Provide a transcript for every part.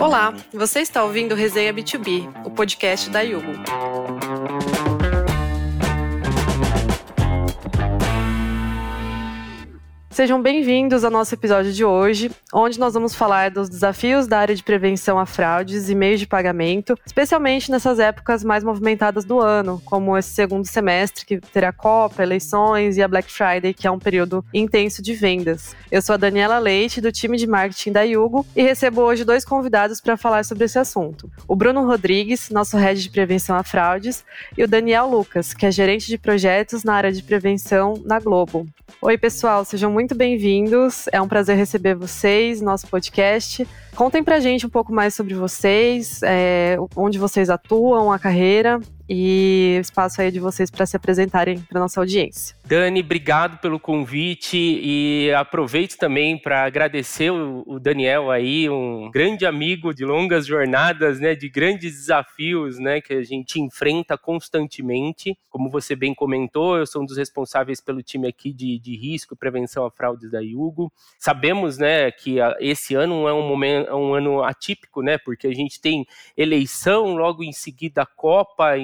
Olá, você está ouvindo Resenha B2B, o podcast da Yugo. Sejam bem-vindos ao nosso episódio de hoje, onde nós vamos falar dos desafios da área de prevenção a fraudes e meios de pagamento, especialmente nessas épocas mais movimentadas do ano, como esse segundo semestre, que terá Copa, eleições e a Black Friday, que é um período intenso de vendas. Eu sou a Daniela Leite, do time de marketing da Yugo, e recebo hoje dois convidados para falar sobre esse assunto. O Bruno Rodrigues, nosso head de prevenção a fraudes, e o Daniel Lucas, que é gerente de projetos na área de prevenção na Globo. Oi, pessoal, sejam muito bem-vindos. É um prazer receber vocês, nosso podcast. Contem pra gente um pouco mais sobre vocês, é, onde vocês atuam, a carreira e o espaço aí de vocês para se apresentarem para nossa audiência. Dani, obrigado pelo convite e aproveito também para agradecer o, Daniel aí, um grande amigo de longas jornadas, né, de grandes desafios, né, que a gente enfrenta constantemente. Como você bem comentou, eu sou um dos responsáveis pelo time aqui de, de risco e prevenção a fraudes da Yugo. Sabemos, né, que esse ano é um momento é um ano atípico, né? Porque a gente tem eleição, logo em seguida a Copa,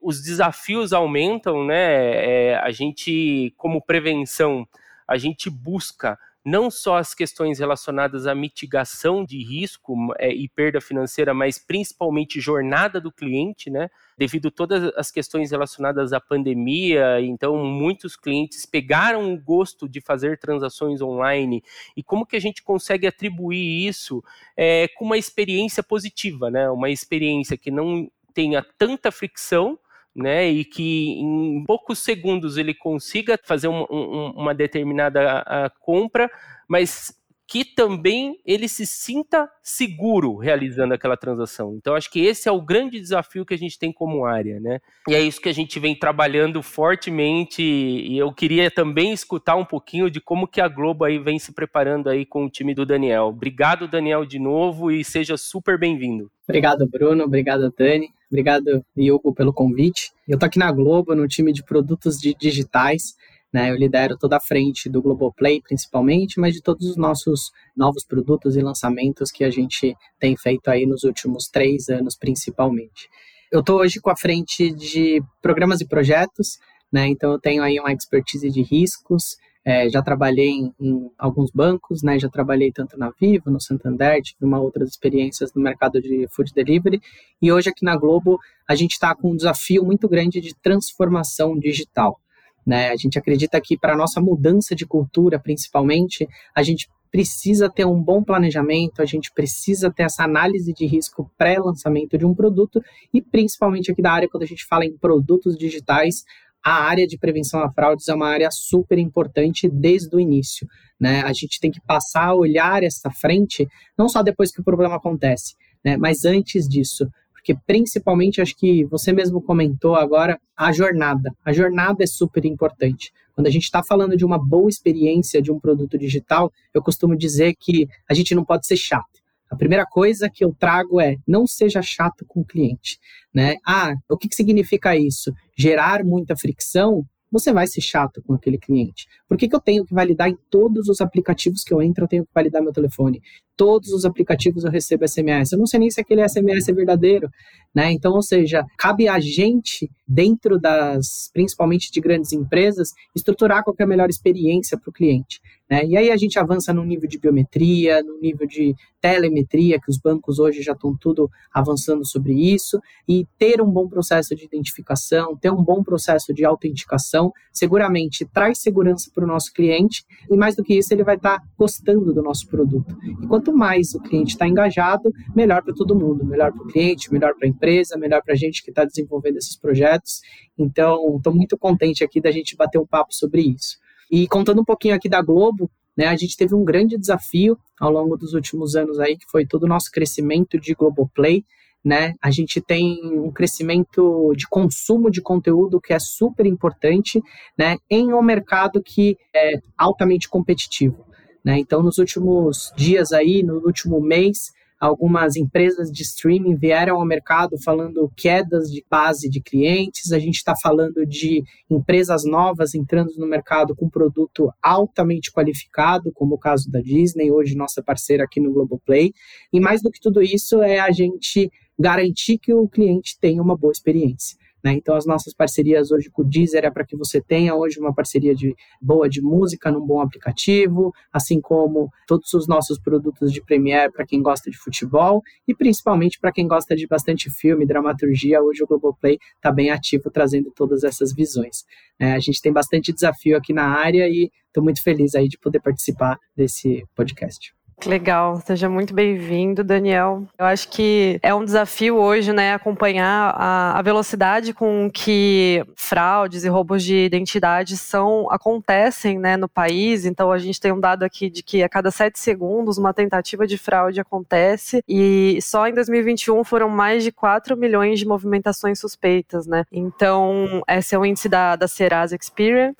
os desafios aumentam, né? É, a gente, como prevenção, a gente busca não só as questões relacionadas à mitigação de risco é, e perda financeira, mas principalmente jornada do cliente, né? Devido a todas as questões relacionadas à pandemia, então muitos clientes pegaram o gosto de fazer transações online e como que a gente consegue atribuir isso é, com uma experiência positiva, né? Uma experiência que não tenha tanta fricção, né, e que em poucos segundos ele consiga fazer um, um, uma determinada a, compra, mas que também ele se sinta seguro realizando aquela transação. Então, acho que esse é o grande desafio que a gente tem como área, né? E é isso que a gente vem trabalhando fortemente. E eu queria também escutar um pouquinho de como que a Globo aí vem se preparando aí com o time do Daniel. Obrigado, Daniel, de novo e seja super bem-vindo. Obrigado, Bruno. Obrigado, Dani. Obrigado, Hugo, pelo convite. Eu tô aqui na Globo, no time de produtos digitais. Né, eu lidero toda a frente do Globoplay, principalmente, mas de todos os nossos novos produtos e lançamentos que a gente tem feito aí nos últimos três anos, principalmente. Eu estou hoje com a frente de programas e projetos, né, então eu tenho aí uma expertise de riscos, é, já trabalhei em, em, alguns bancos, né? Já trabalhei tanto na Vivo, no Santander, tive uma outras experiências no mercado de food delivery. E hoje aqui na Globo a gente está com um desafio muito grande de transformação digital. Né? A gente acredita que para a nossa mudança de cultura, principalmente, a gente precisa ter um bom planejamento, a gente precisa ter essa análise de risco pré-lançamento de um produto e principalmente aqui da área, quando a gente fala em produtos digitais, a área de prevenção a fraudes é uma área super importante desde o início. Né? A gente tem que passar a olhar essa frente, não só depois que o problema acontece, né? mas antes disso. Porque principalmente, acho que você mesmo comentou agora, a jornada. A jornada é super importante. Quando a gente está falando de uma boa experiência de um produto digital, eu costumo dizer que a gente não pode ser chato. A primeira coisa que eu trago é não seja chato com o cliente, né? Ah, o que, que significa isso? Gerar muita fricção você vai ser chato com aquele cliente. Por que, que eu tenho que validar em todos os aplicativos que eu entro, eu tenho que validar meu telefone? Todos os aplicativos eu recebo SMS. Eu não sei nem se aquele SMS é verdadeiro, né? Então, ou seja, cabe a gente, dentro das, principalmente de grandes empresas, estruturar qual é a melhor experiência para o cliente. Né? E aí a gente avança no nível de biometria, no nível de telemetria, que os bancos hoje já estão tudo avançando sobre isso, e ter um bom processo de identificação, ter um bom processo de autenticação, seguramente traz segurança para o nosso cliente, e mais do que isso, ele vai estar tá gostando do nosso produto. E quanto mais o cliente está engajado, melhor para todo mundo, melhor para o cliente, melhor para a empresa, melhor para a gente que está desenvolvendo esses projetos. Então, estou muito contente aqui da gente bater um papo sobre isso. E contando um pouquinho aqui da Globo, né, a gente teve um grande desafio ao longo dos últimos anos aí, que foi todo o nosso crescimento de Globoplay, né? A gente tem um crescimento de consumo de conteúdo que é super importante, né, em um mercado que é altamente competitivo, né? Então, nos últimos dias aí, no último mês, algumas empresas de streaming vieram ao mercado falando quedas de base de clientes, a gente está falando de empresas novas entrando no mercado com produto altamente qualificado, como o caso da Disney, hoje nossa parceira aqui no Globoplay, e mais do que tudo isso é a gente garantir que o cliente tenha uma boa experiência. Né? Então, as nossas parcerias hoje com o Deezer é para que você tenha hoje uma parceria de boa de música num bom aplicativo, assim como todos os nossos produtos de Premiere para quem gosta de futebol e principalmente para quem gosta de bastante filme, dramaturgia. Hoje o Globoplay está bem ativo trazendo todas essas visões. É, a gente tem bastante desafio aqui na área e estou muito feliz aí de poder participar desse podcast. Legal, seja muito bem-vindo, Daniel. Eu acho que é um desafio hoje, né, acompanhar a, a, velocidade com que fraudes e roubos de identidade são acontecem, né, no país. Então a gente tem um dado aqui de que a cada sete segundos uma tentativa de fraude acontece e só em 2021 foram mais de 4 milhões de movimentações suspeitas, né? Então esse é o índice da, da Serasa Experian.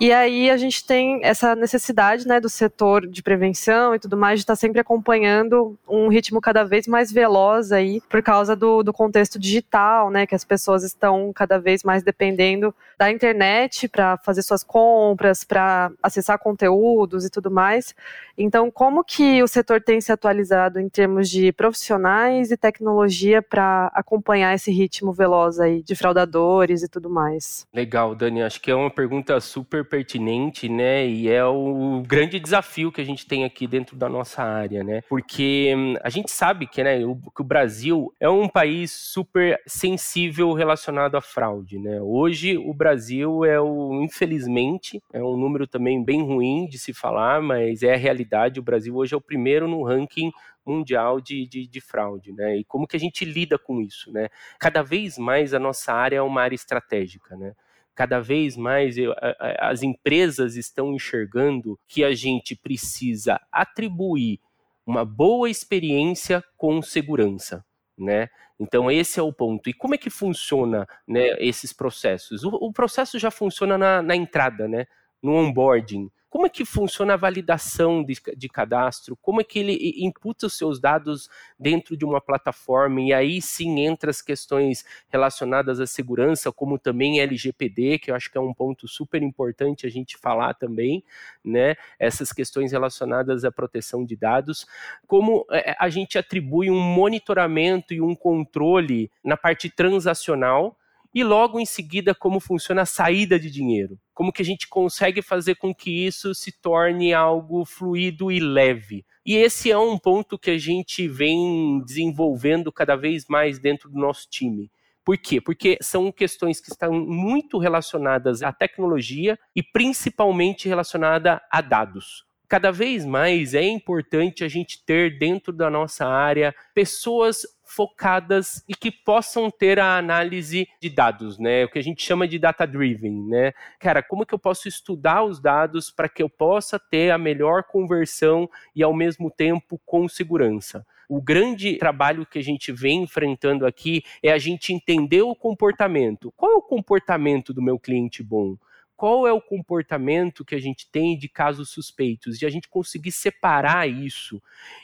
E aí a gente tem essa necessidade, né, do setor de prevenção e tudo mais estar sempre acompanhando um ritmo cada vez mais veloz aí, por causa do, do contexto digital, né? Que as pessoas estão cada vez mais dependendo da internet para fazer suas compras, para acessar conteúdos e tudo mais. Então, como que o setor tem se atualizado em termos de profissionais e tecnologia para acompanhar esse ritmo veloz aí de fraudadores e tudo mais? Legal, Dani. Acho que é uma pergunta super pertinente, né? E é o grande desafio que a gente tem aqui dentro da nossa nossa área, né? Porque hum, a gente sabe que, né, o, que o Brasil é um país super sensível relacionado à fraude, né? Hoje o Brasil é o, infelizmente, é um número também bem ruim de se falar, mas é a realidade. O Brasil hoje é o primeiro no ranking mundial de, de, de, fraude, né? E como que a gente lida com isso, né? Cada vez mais a nossa área é uma área estratégica, né? Cada vez mais eu, as empresas estão enxergando que a gente precisa atribuir uma boa experiência com segurança, né? Então esse é o ponto. E como é que funciona, né, esses processos? O, o processo já funciona na, na entrada, né? No onboarding. Como é que funciona a validação de, de, cadastro? Como é que ele imputa os seus dados dentro de uma plataforma? E aí sim entra as questões relacionadas à segurança, como também LGPD, que eu acho que é um ponto super importante a gente falar também, né? Essas questões relacionadas à proteção de dados. Como é, a gente atribui um monitoramento e um controle na parte transacional e logo em seguida como funciona a saída de dinheiro. Como que a gente consegue fazer com que isso se torne algo fluido e leve. E esse é um ponto que a gente vem desenvolvendo cada vez mais dentro do nosso time. Por quê? Porque são questões que estão muito relacionadas à tecnologia e principalmente relacionada a dados cada vez mais é importante a gente ter dentro da nossa área pessoas focadas e que possam ter a análise de dados, né? O que a gente chama de data driven, né? Cara, como que eu posso estudar os dados para que eu possa ter a melhor conversão e ao mesmo tempo com segurança? O grande trabalho que a gente vem enfrentando aqui é a gente entender o comportamento. Qual é o comportamento do meu cliente bom? Qual é o comportamento que a gente tem de casos suspeitos, e a gente conseguir separar isso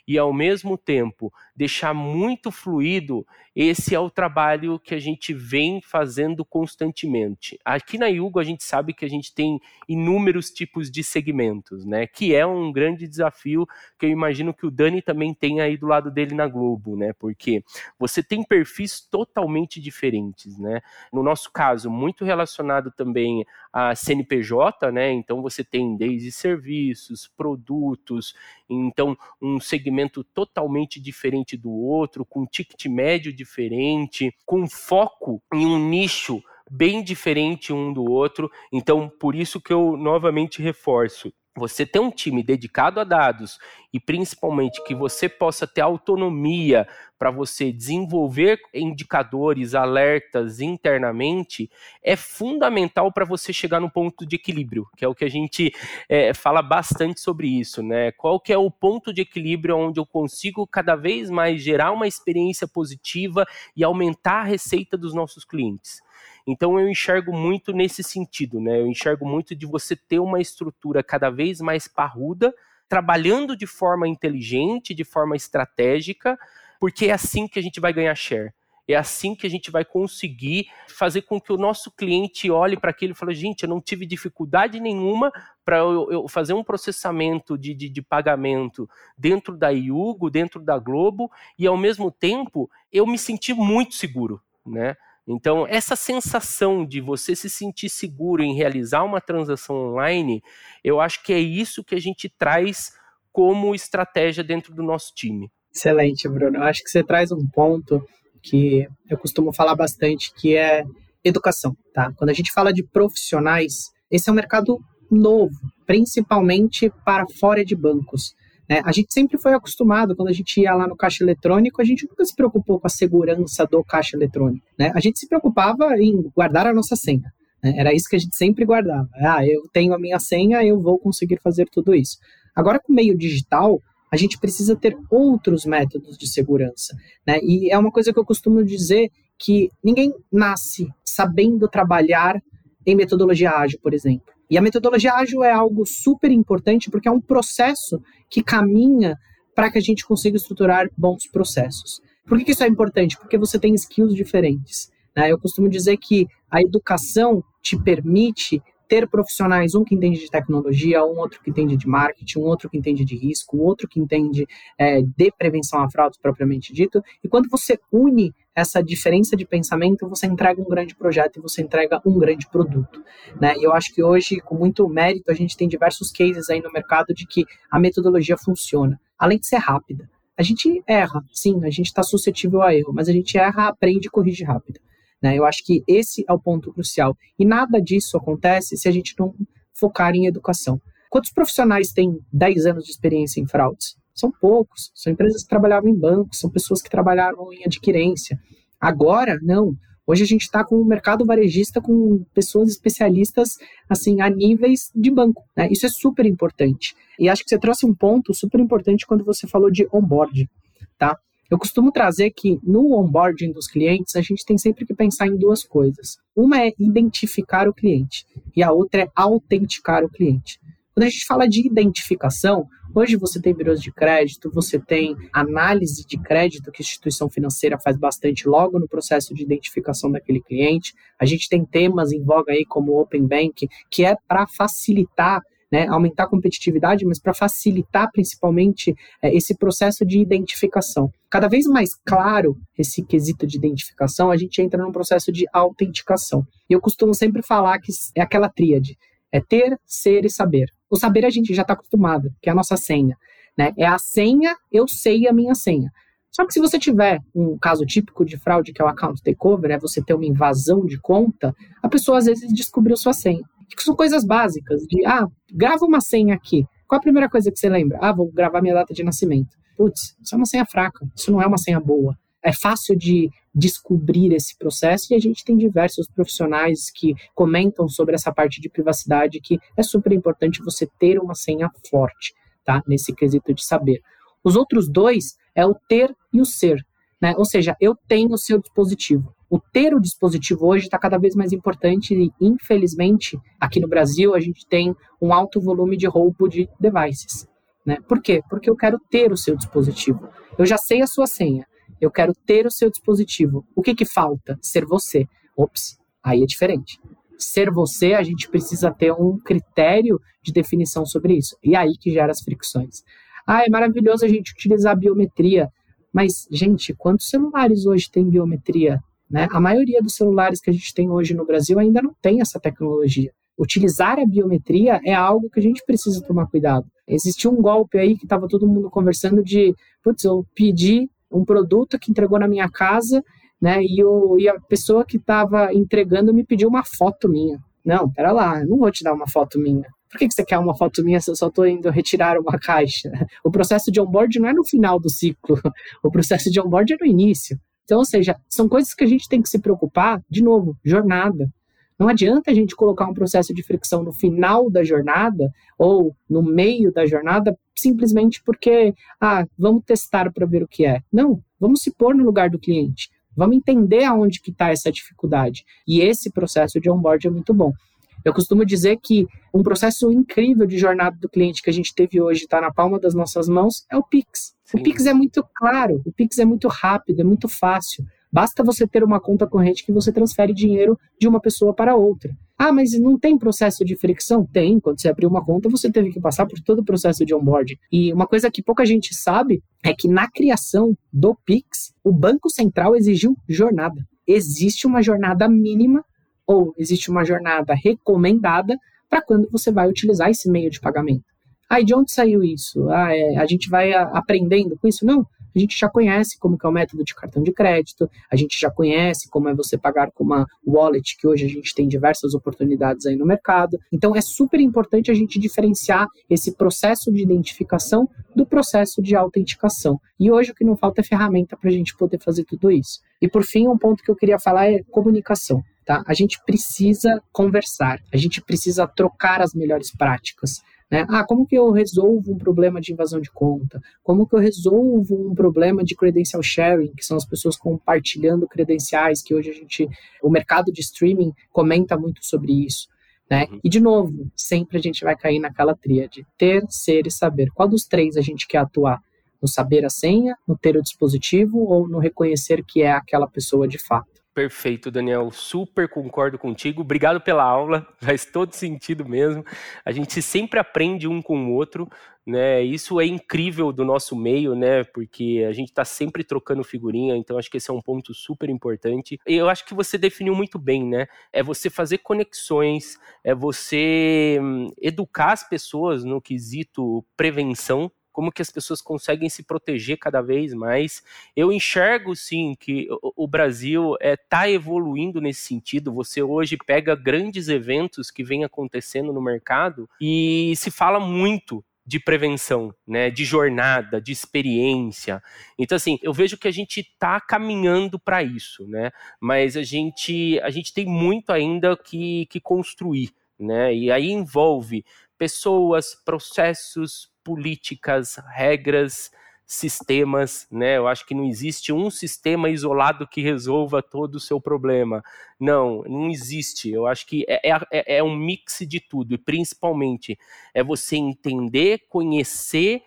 e, ao mesmo tempo, deixar muito fluido, esse é o trabalho que a gente vem fazendo constantemente. Aqui na Yugo, a gente sabe que a gente tem inúmeros tipos de segmentos, né? Que é um grande desafio que eu imagino que o Dani também tem aí do lado dele na Globo, né? Porque você tem perfis totalmente diferentes, né? No nosso caso, muito relacionado também a CNPJ, né? Então você tem desde serviços, produtos, então um segmento totalmente diferente do outro, com ticket médio diferente, com foco em um nicho bem diferente um do outro. Então, por isso que eu novamente reforço você ter um time dedicado a dados e principalmente que você possa ter autonomia para você desenvolver indicadores, alertas internamente, é fundamental para você chegar no ponto de equilíbrio, que é o que a gente é, fala bastante sobre isso, né? Qual que é o ponto de equilíbrio onde eu consigo cada vez mais gerar uma experiência positiva e aumentar a receita dos nossos clientes. Então eu enxergo muito nesse sentido, né? Eu enxergo muito de você ter uma estrutura cada vez mais parruda, trabalhando de forma inteligente, de forma estratégica, porque é assim que a gente vai ganhar share. É assim que a gente vai conseguir fazer com que o nosso cliente olhe para aquilo e fale: gente, eu não tive dificuldade nenhuma para eu, eu, fazer um processamento de, de, de, pagamento dentro da Iugo, dentro da Globo, e ao mesmo tempo eu me senti muito seguro, né? Então, essa sensação de você se sentir seguro em realizar uma transação online, eu acho que é isso que a gente traz como estratégia dentro do nosso time. Excelente, Bruno. Eu acho que você traz um ponto que eu costumo falar bastante, que é educação, tá? Quando a gente fala de profissionais, esse é um mercado novo, principalmente para fora de bancos. Né? A gente sempre foi acostumado, quando a gente ia lá no caixa eletrônico, a gente nunca se preocupou com a segurança do caixa eletrônico. Né? A gente se preocupava em guardar a nossa senha. Né? Era isso que a gente sempre guardava. Ah, eu tenho a minha senha, eu vou conseguir fazer tudo isso. Agora, com o meio digital, a gente precisa ter outros métodos de segurança. Né? E é uma coisa que eu costumo dizer que ninguém nasce sabendo trabalhar em metodologia ágil, por exemplo. E a metodologia ágil é algo super importante porque é um processo que caminha para que a gente consiga estruturar bons processos. Por que, isso é importante? Porque você tem skills diferentes. Né? Eu costumo dizer que a educação te permite ter profissionais, um que entende de tecnologia, um outro que entende de marketing, um outro que entende de risco, outro que entende é, de prevenção a fraudes propriamente dito. E quando você une essa diferença de pensamento, você entrega um grande projeto e você entrega um grande produto. Né? E eu acho que hoje, com muito mérito, a gente tem diversos cases aí no mercado de que a metodologia funciona, além de ser rápida. A gente erra, sim, a gente está suscetível a erro, mas a gente erra, aprende e corrige rápido. Né? Eu acho que esse é o ponto crucial. E nada disso acontece se a gente não focar em educação. Quantos profissionais têm 10 anos de experiência em fraudes? São poucos. São empresas que trabalhavam em bancos, são pessoas que trabalharam em adquirência. Agora, não. Hoje a gente está com o mercado varejista com pessoas especialistas assim a níveis de banco. Né? Isso é super importante. E acho que você trouxe um ponto super importante quando você falou de onboarding. Eu costumo trazer que no onboarding dos clientes, a gente tem sempre que pensar em duas coisas. Uma é identificar o cliente e a outra é autenticar o cliente. Quando a gente fala de identificação, hoje você tem birôs de crédito, você tem análise de crédito que a instituição financeira faz bastante logo no processo de identificação daquele cliente. A gente tem temas em voga aí como Open Bank, que é para facilitar né, aumentar a competitividade, mas para facilitar principalmente é, esse processo de identificação. Cada vez mais claro esse quesito de identificação, a gente entra num processo de autenticação. E eu costumo sempre falar que é aquela tríade: é ter, ser e saber. O saber a gente já está acostumado, que é a nossa senha. Né? É a senha, eu sei a minha senha. Só que se você tiver um caso típico de fraude, que é o account takeover, é você ter uma invasão de conta, a pessoa às vezes descobriu sua senha que são coisas básicas, de, ah, grava uma senha aqui. Qual a primeira coisa que você lembra? Ah, vou gravar minha data de nascimento. Putz, isso é uma senha fraca, isso não é uma senha boa. É fácil de descobrir esse processo e a gente tem diversos profissionais que comentam sobre essa parte de privacidade que é super importante você ter uma senha forte, tá? Nesse quesito de saber. Os outros dois é o ter e o ser, né? Ou seja, eu tenho o seu dispositivo o ter o dispositivo hoje está cada vez mais importante e, infelizmente, aqui no Brasil, a gente tem um alto volume de roubo de devices. Né? Por quê? Porque eu quero ter o seu dispositivo. Eu já sei a sua senha. Eu quero ter o seu dispositivo. O que, que falta? Ser você. Ops, aí é diferente. Ser você, a gente precisa ter um critério de definição sobre isso. E aí que gera as fricções. Ah, é maravilhoso a gente utilizar a biometria. Mas, gente, quantos celulares hoje têm biometria? Né? A maioria dos celulares que a gente tem hoje no Brasil ainda não tem essa tecnologia. Utilizar a biometria é algo que a gente precisa tomar cuidado. Existiu um golpe aí que estava todo mundo conversando de, putz, eu pedi um produto que entregou na minha casa, né? E, o, e a pessoa que estava entregando me pediu uma foto minha. Não, pera lá, eu não vou te dar uma foto minha. Por que, que você quer uma foto minha se eu só estou indo retirar uma caixa? O processo de onboard não é no final do ciclo, o processo de onboard é no início. Então, ou seja, são coisas que a gente tem que se preocupar, de novo, jornada. Não adianta a gente colocar um processo de fricção no final da jornada ou no meio da jornada simplesmente porque, ah, vamos testar para ver o que é. Não, vamos se pôr no lugar do cliente. Vamos entender aonde que está essa dificuldade. E esse processo de onboard é muito bom. Eu costumo dizer que um processo incrível de jornada do cliente que a gente teve hoje, está na palma das nossas mãos, é o Pix. Sim. O Pix é muito claro, o Pix é muito rápido, é muito fácil. Basta você ter uma conta corrente que você transfere dinheiro de uma pessoa para outra. Ah, mas não tem processo de fricção? Tem. Quando você abriu uma conta, você teve que passar por todo o processo de onboarding. E uma coisa que pouca gente sabe é que na criação do Pix, o Banco Central exigiu jornada. Existe uma jornada mínima ou existe uma jornada recomendada para quando você vai utilizar esse meio de pagamento. Ah, de onde saiu isso? Ah, é, a gente vai aprendendo com isso? Não a gente já conhece como é o método de cartão de crédito, a gente já conhece como é você pagar com uma wallet, que hoje a gente tem diversas oportunidades aí no mercado. Então é super importante a gente diferenciar esse processo de identificação do processo de autenticação. E hoje o que não falta é ferramenta para a gente poder fazer tudo isso. E por fim, um ponto que eu queria falar é comunicação. Tá? A gente precisa conversar, a gente precisa trocar as melhores práticas. Né? Ah, como que eu resolvo um problema de invasão de conta? Como que eu resolvo um problema de credential sharing, que são as pessoas compartilhando credenciais, que hoje a gente, o mercado de streaming comenta muito sobre isso. Né? Uhum. E de novo, sempre a gente vai cair naquela tríade: ter, ser e saber. Qual dos três a gente quer atuar? No saber a senha, no ter o dispositivo ou no reconhecer que é aquela pessoa de fato? Perfeito, Daniel. Super concordo contigo. Obrigado pela aula. Faz todo sentido mesmo. A gente sempre aprende um com o outro, né? Isso é incrível do nosso meio, né? Porque a gente está sempre trocando figurinha. Então acho que esse é um ponto super importante. E eu acho que você definiu muito bem, né? É você fazer conexões, é você hum, educar as pessoas no quesito prevenção como que as pessoas conseguem se proteger cada vez mais. Eu enxergo sim que o Brasil está é, tá evoluindo nesse sentido. Você hoje pega grandes eventos que vêm acontecendo no mercado e se fala muito de prevenção, né, de jornada, de experiência. Então assim, eu vejo que a gente está caminhando para isso, né? Mas a gente a gente tem muito ainda que, que construir, né? E aí envolve pessoas, processos, políticas, regras, sistemas, né? Eu acho que não existe um sistema isolado que resolva todo o seu problema. Não, não existe. Eu acho que é, é, é um mix de tudo, e principalmente é você entender, conhecer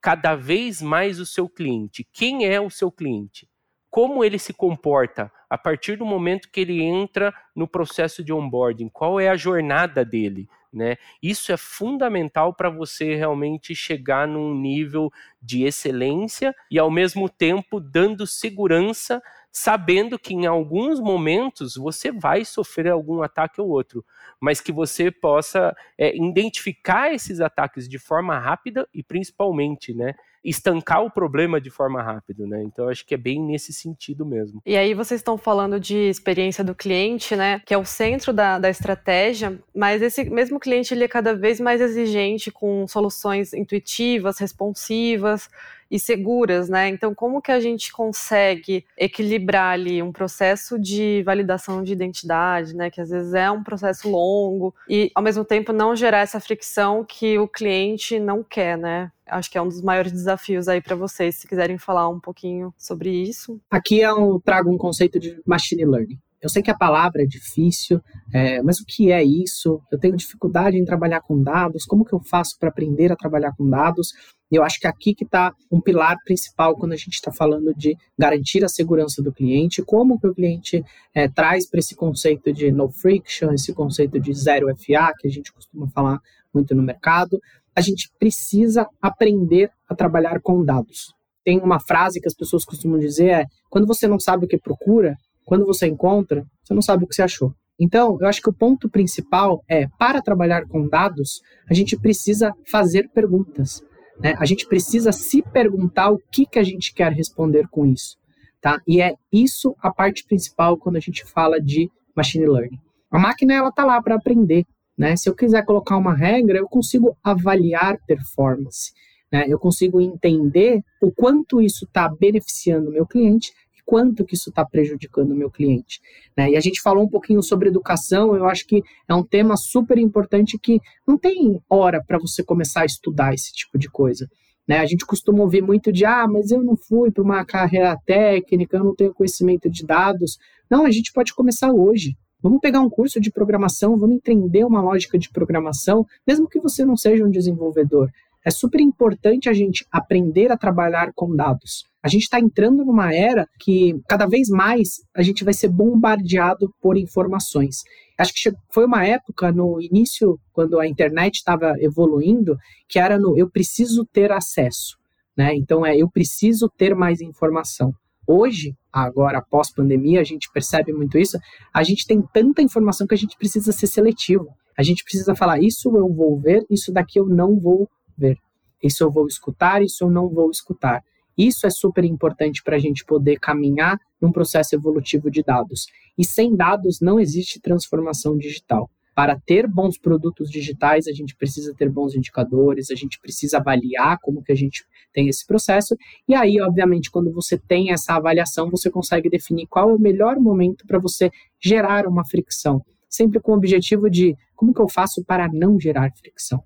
cada vez mais o seu cliente. Quem é o seu cliente? Como ele se comporta a partir do momento que ele entra no processo de onboarding? Qual é a jornada dele? Né? Isso é fundamental para você realmente chegar num nível de excelência e ao mesmo tempo dando segurança, sabendo que em alguns momentos você vai sofrer algum ataque ou outro, mas que você possa é, identificar esses ataques de forma rápida e principalmente, né, estancar o problema de forma rápida, né? Então acho que é bem nesse sentido mesmo. E aí vocês estão falando de experiência do cliente, né? Que é o centro da, da estratégia, mas esse mesmo cliente ele é cada vez mais exigente com soluções intuitivas, responsivas e seguras, né? Então, como que a gente consegue equilibrar ali um processo de validação de identidade, né? Que às vezes é um processo longo e, ao mesmo tempo, não gerar essa fricção que o cliente não quer, né? Acho que é um dos maiores desafios aí para vocês, se quiserem falar um pouquinho sobre isso. Aqui eu trago um conceito de machine learning. Eu sei que a palavra é difícil, é, mas o que é isso? Eu tenho dificuldade em trabalhar com dados, como que eu faço para aprender a trabalhar com dados? E eu acho que aqui que está um pilar principal quando a gente está falando de garantir a segurança do cliente, como que o cliente é, traz para esse conceito de no friction, esse conceito de zero FA, que a gente costuma falar muito no mercado. A gente precisa aprender a trabalhar com dados. Tem uma frase que as pessoas costumam dizer é: quando você não sabe o que procura, quando você encontra, você não sabe o que você achou. Então, eu acho que o ponto principal é, para trabalhar com dados, a gente precisa fazer perguntas. Né? A gente precisa se perguntar o que, que a gente quer responder com isso. Tá? E é isso a parte principal quando a gente fala de machine learning. A máquina ela está lá para aprender. Né? Se eu quiser colocar uma regra, eu consigo avaliar performance. Né? Eu consigo entender o quanto isso está beneficiando o meu cliente quanto que isso está prejudicando o meu cliente. Né? E a gente falou um pouquinho sobre educação, eu acho que é um tema super importante que não tem hora para você começar a estudar esse tipo de coisa. Né? A gente costuma ouvir muito de, ah, mas eu não fui para uma carreira técnica, eu não tenho conhecimento de dados. Não, a gente pode começar hoje. Vamos pegar um curso de programação, vamos entender uma lógica de programação, mesmo que você não seja um desenvolvedor. É super importante a gente aprender a trabalhar com dados. A gente está entrando numa era que cada vez mais a gente vai ser bombardeado por informações. Acho que foi uma época no início, quando a internet estava evoluindo, que era no eu preciso ter acesso. Né? Então é eu preciso ter mais informação. Hoje, agora após pandemia, a gente percebe muito isso. A gente tem tanta informação que a gente precisa ser seletivo. A gente precisa falar isso eu vou ver, isso daqui eu não vou ver. Isso eu vou escutar, isso eu não vou escutar. Isso é super importante para a gente poder caminhar num processo evolutivo de dados. E sem dados não existe transformação digital. Para ter bons produtos digitais, a gente precisa ter bons indicadores, a gente precisa avaliar como que a gente tem esse processo. E aí, obviamente, quando você tem essa avaliação, você consegue definir qual é o melhor momento para você gerar uma fricção, sempre com o objetivo de como que eu faço para não gerar fricção.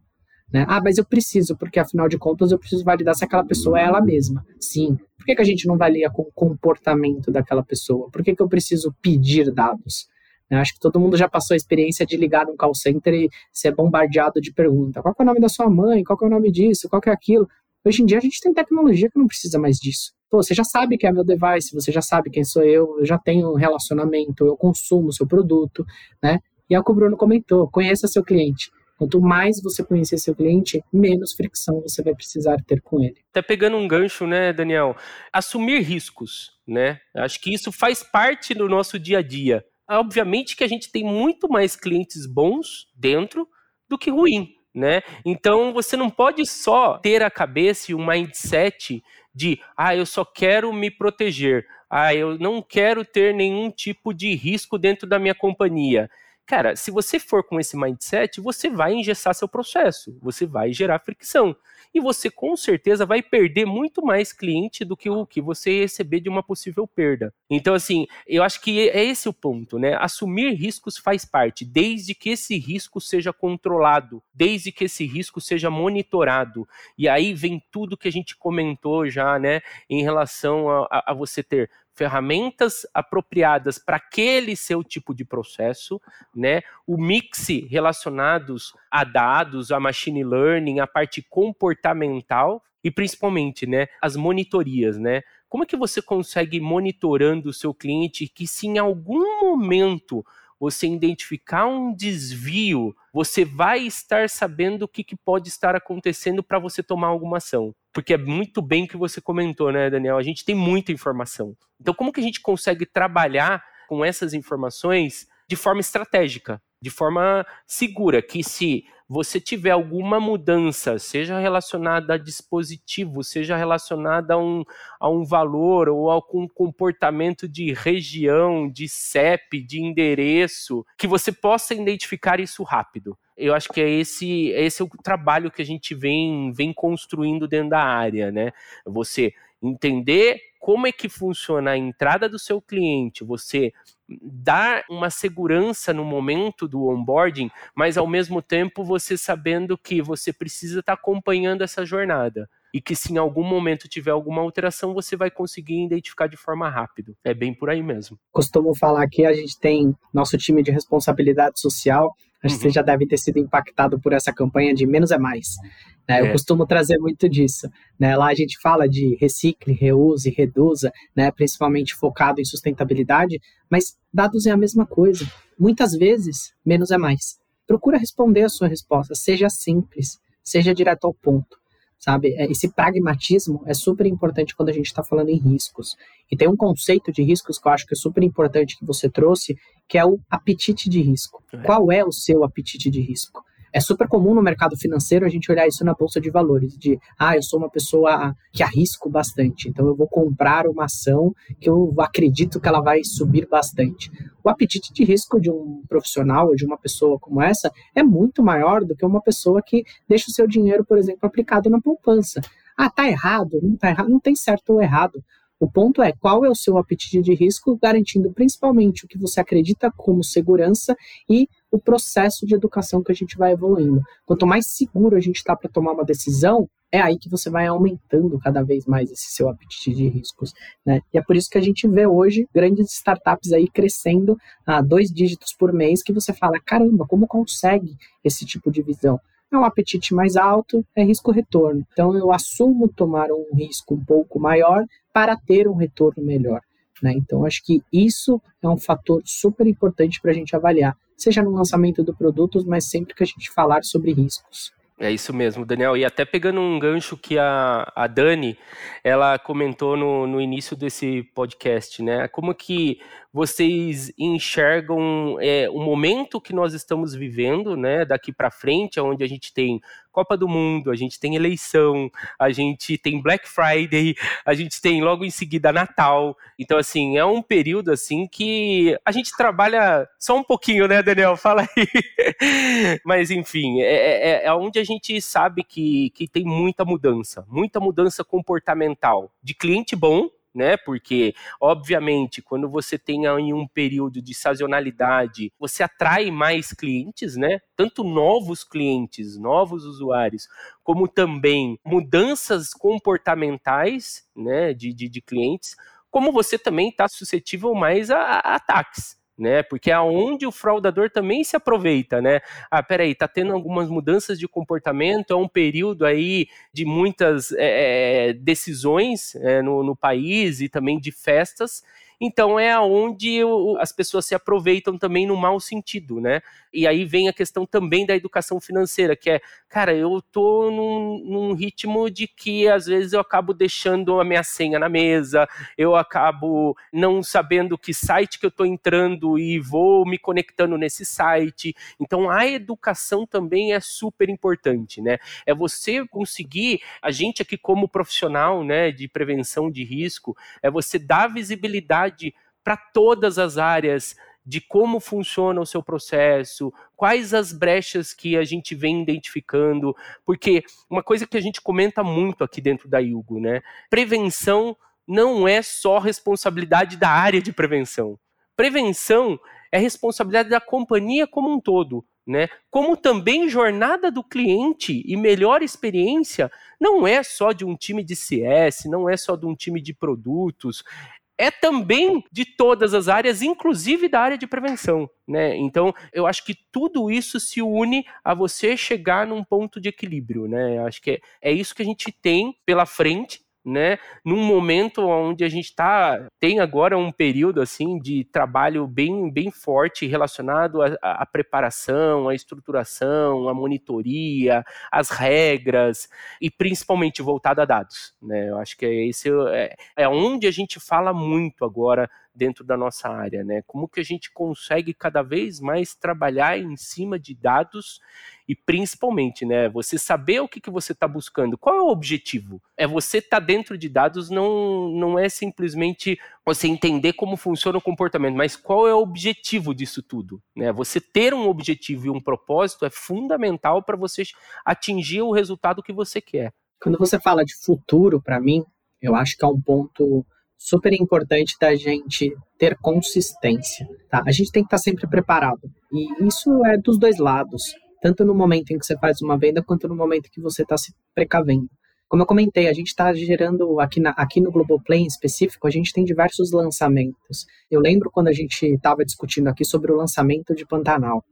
Né? Ah, mas eu preciso, porque afinal de contas eu preciso validar se aquela pessoa é ela mesma. Sim. Por que, que a gente não valia com o comportamento daquela pessoa? Por que, que eu preciso pedir dados? Eu acho que todo mundo já passou a experiência de ligar num call center e ser bombardeado de perguntas. Qual é o nome da sua mãe? Qual é o nome disso? Qual é aquilo? Hoje em dia a gente tem tecnologia que não precisa mais disso. Pô, você já sabe que é meu device, você já sabe quem sou eu, eu já tenho um relacionamento, eu consumo seu produto, né? E é o que o Bruno comentou, conheça seu cliente. Quanto mais você conhecer seu cliente, menos fricção você vai precisar ter com ele. Até pegando um gancho, né, Daniel? Assumir riscos, né? Acho que isso faz parte do nosso dia a dia. Obviamente que a gente tem muito mais clientes bons dentro do que ruim, né? Então você não pode só ter a cabeça e o mindset de, ah, eu só quero me proteger, ah, eu não quero ter nenhum tipo de risco dentro da minha companhia. Cara, se você for com esse mindset, você vai engessar seu processo, você vai gerar fricção e você com certeza vai perder muito mais cliente do que o que você receber de uma possível perda. Então, assim, eu acho que é esse o ponto, né? Assumir riscos faz parte, desde que esse risco seja controlado, desde que esse risco seja monitorado. E aí vem tudo que a gente comentou já, né, em relação a, a você ter ferramentas apropriadas para aquele seu tipo de processo, né? O mix relacionados a dados, a machine learning, a parte comportamental e principalmente, né, as monitorias, né? Como é que você consegue monitorando o seu cliente que se em algum momento você identificar um desvio, você vai estar sabendo o que, que pode estar acontecendo para você tomar alguma ação. Porque é muito bem que você comentou, né, Daniel? A gente tem muita informação. Então, como que a gente consegue trabalhar com essas informações de forma estratégica, de forma segura, que se você tiver alguma mudança, seja relacionada a dispositivo, seja relacionada a um, a um valor ou a um comportamento de região, de CEP, de endereço, que você possa identificar isso rápido. Eu acho que é esse, esse é o trabalho que a gente vem, vem construindo dentro da área, né? Você entender como é que funciona a entrada do seu cliente, você dar uma segurança no momento do onboarding, mas ao mesmo tempo você sabendo que você precisa estar tá acompanhando essa jornada e que se em algum momento tiver alguma alteração, você vai conseguir identificar de forma rápida. É bem por aí mesmo. Costumo falar que a gente tem nosso time de responsabilidade social, acho uhum. que você já deve ter sido impactado por essa campanha de menos é mais. Né? Eu é. costumo trazer muito disso. Né? Lá a gente fala de recicle, reuse, reduza, né? principalmente focado em sustentabilidade, mas dados é a mesma coisa. Muitas vezes, menos é mais. Procura responder a sua resposta, seja simples, seja direto ao ponto. Sabe, é, esse pragmatismo é super importante quando a gente está falando em riscos. E tem um conceito de riscos que eu acho que é super importante que você trouxe, que é o apetite de risco. É. Qual é o seu apetite de risco? É super comum no mercado financeiro a gente olhar isso na bolsa de valores, de, ah, eu sou uma pessoa que arrisco bastante, então eu vou comprar uma ação que eu acredito que ela vai subir bastante. O apetite de risco de um profissional ou de uma pessoa como essa é muito maior do que uma pessoa que deixa o seu dinheiro, por exemplo, aplicado na poupança. Ah, tá errado, não tá errado, não tem certo ou errado. O ponto é qual é o seu apetite de risco, garantindo principalmente o que você acredita como segurança e o processo de educação que a gente vai evoluindo. Quanto mais seguro a gente está para tomar uma decisão, é aí que você vai aumentando cada vez mais esse seu apetite de riscos. Né? E é por isso que a gente vê hoje grandes startups aí crescendo a dois dígitos por mês, que você fala, caramba, como consegue esse tipo de visão? É um apetite mais alto, é risco-retorno. Então eu assumo tomar um risco um pouco maior para ter um retorno melhor. Né? Então, acho que isso é um fator super importante para a gente avaliar, seja no lançamento do produto, mas sempre que a gente falar sobre riscos. É isso mesmo, Daniel. E até pegando um gancho que a, a Dani, ela comentou no, no início desse podcast, né? Como que vocês enxergam é, o momento que nós estamos vivendo, né? Daqui para frente, onde a gente tem Copa do Mundo, a gente tem eleição, a gente tem Black Friday, a gente tem logo em seguida Natal. Então, assim, é um período assim que a gente trabalha só um pouquinho, né, Daniel? Fala aí. Mas, enfim, é, é, é onde a gente sabe que, que tem muita mudança, muita mudança comportamental de cliente bom né? Porque, obviamente, quando você tem aí um período de sazonalidade, você atrai mais clientes, né? Tanto novos clientes, novos usuários, como também mudanças comportamentais, né? De, de, de clientes, como você também está suscetível mais a, a ataques né? Porque é onde o fraudador também se aproveita, né? Ah, peraí, tá tendo algumas mudanças de comportamento, é um período aí de muitas é, decisões é, no, no país e também de festas, então é aonde as pessoas se aproveitam também no mau sentido, né? E aí vem a questão também da educação financeira, que é, cara, eu tô num, num ritmo de que às vezes eu acabo deixando a minha senha na mesa, eu acabo não sabendo que site que eu tô entrando e vou me conectando nesse site. Então a educação também é super importante, né? É você conseguir, a gente aqui como profissional, né, de prevenção de risco, é você dar visibilidade para todas as áreas de como funciona o seu processo, quais as brechas que a gente vem identificando, porque uma coisa que a gente comenta muito aqui dentro da Yugo, né? Prevenção não é só responsabilidade da área de prevenção. Prevenção é responsabilidade da companhia como um todo. Né? Como também jornada do cliente e melhor experiência não é só de um time de CS, não é só de um time de produtos, é também de todas as áreas, inclusive da área de prevenção, né? Então, eu acho que tudo isso se une a você chegar num ponto de equilíbrio, né? Eu acho que é, é isso que a gente tem pela frente né? Num momento onde a gente tá, tem agora um período assim de trabalho bem, bem forte relacionado à, preparação, à estruturação, à monitoria, às regras e principalmente voltado a dados, né? Eu acho que é esse é, é onde a gente fala muito agora dentro da nossa área, né? Como que a gente consegue cada vez mais trabalhar em cima de dados e principalmente, né, você saber o que, que você está buscando. Qual é o objetivo? É você estar tá dentro de dados, não, não é simplesmente você entender como funciona o comportamento, mas qual é o objetivo disso tudo? Né? Você ter um objetivo e um propósito é fundamental para você atingir o resultado que você quer. Quando você fala de futuro, para mim, eu acho que é um ponto super importante da gente ter consistência. Tá? A gente tem que estar sempre preparado. E isso é dos dois lados, tanto no momento em que você faz uma venda, quanto no momento que você está se precavendo. Como eu comentei, a gente está gerando aqui, na, aqui no Globoplay em específico, a gente tem diversos lançamentos. Eu lembro quando a gente estava discutindo aqui sobre o lançamento de Pantanal.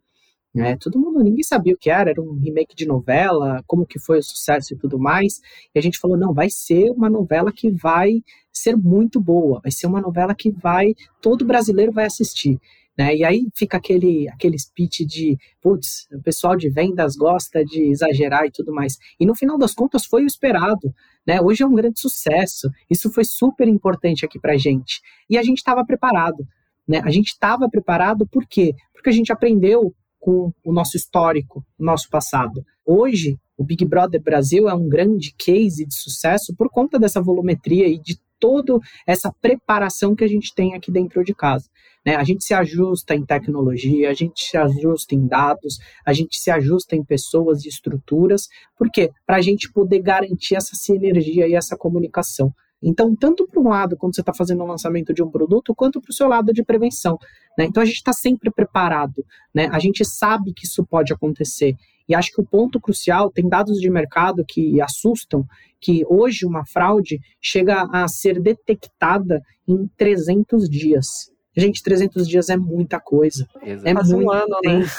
Né? Todo mundo, ninguém sabia o que era, era um remake de novela, como que foi o sucesso e tudo mais. E a gente falou, não, vai ser uma novela que vai ser muito boa, vai ser uma novela que vai, todo brasileiro vai assistir. Né? E aí fica aquele, aquele speech de, putz, o pessoal de vendas gosta de exagerar e tudo mais. E no final das contas foi o esperado. Né? Hoje é um grande sucesso. Isso foi super importante aqui pra gente. E a gente estava preparado. Né? A gente estava preparado por quê? Porque a gente aprendeu com o nosso histórico, o nosso passado. Hoje, o Big Brother Brasil é um grande case de sucesso por conta dessa volumetria e de toda essa preparação que a gente tem aqui dentro de casa. Né? A gente se ajusta em tecnologia, a gente se ajusta em dados, a gente se ajusta em pessoas e estruturas. Por quê? Para a gente poder garantir essa sinergia e essa comunicação. Então, tanto para um lado, quando você está fazendo o lançamento de um produto, quanto para o seu lado de prevenção. Né? Então, a gente está sempre preparado. Né? A gente sabe que isso pode acontecer. E acho que o ponto crucial, tem dados de mercado que assustam, que hoje uma fraude chega a ser detectada em 300 dias. Gente, 300 dias é muita coisa. Exato. É muito um ano, né? tempo.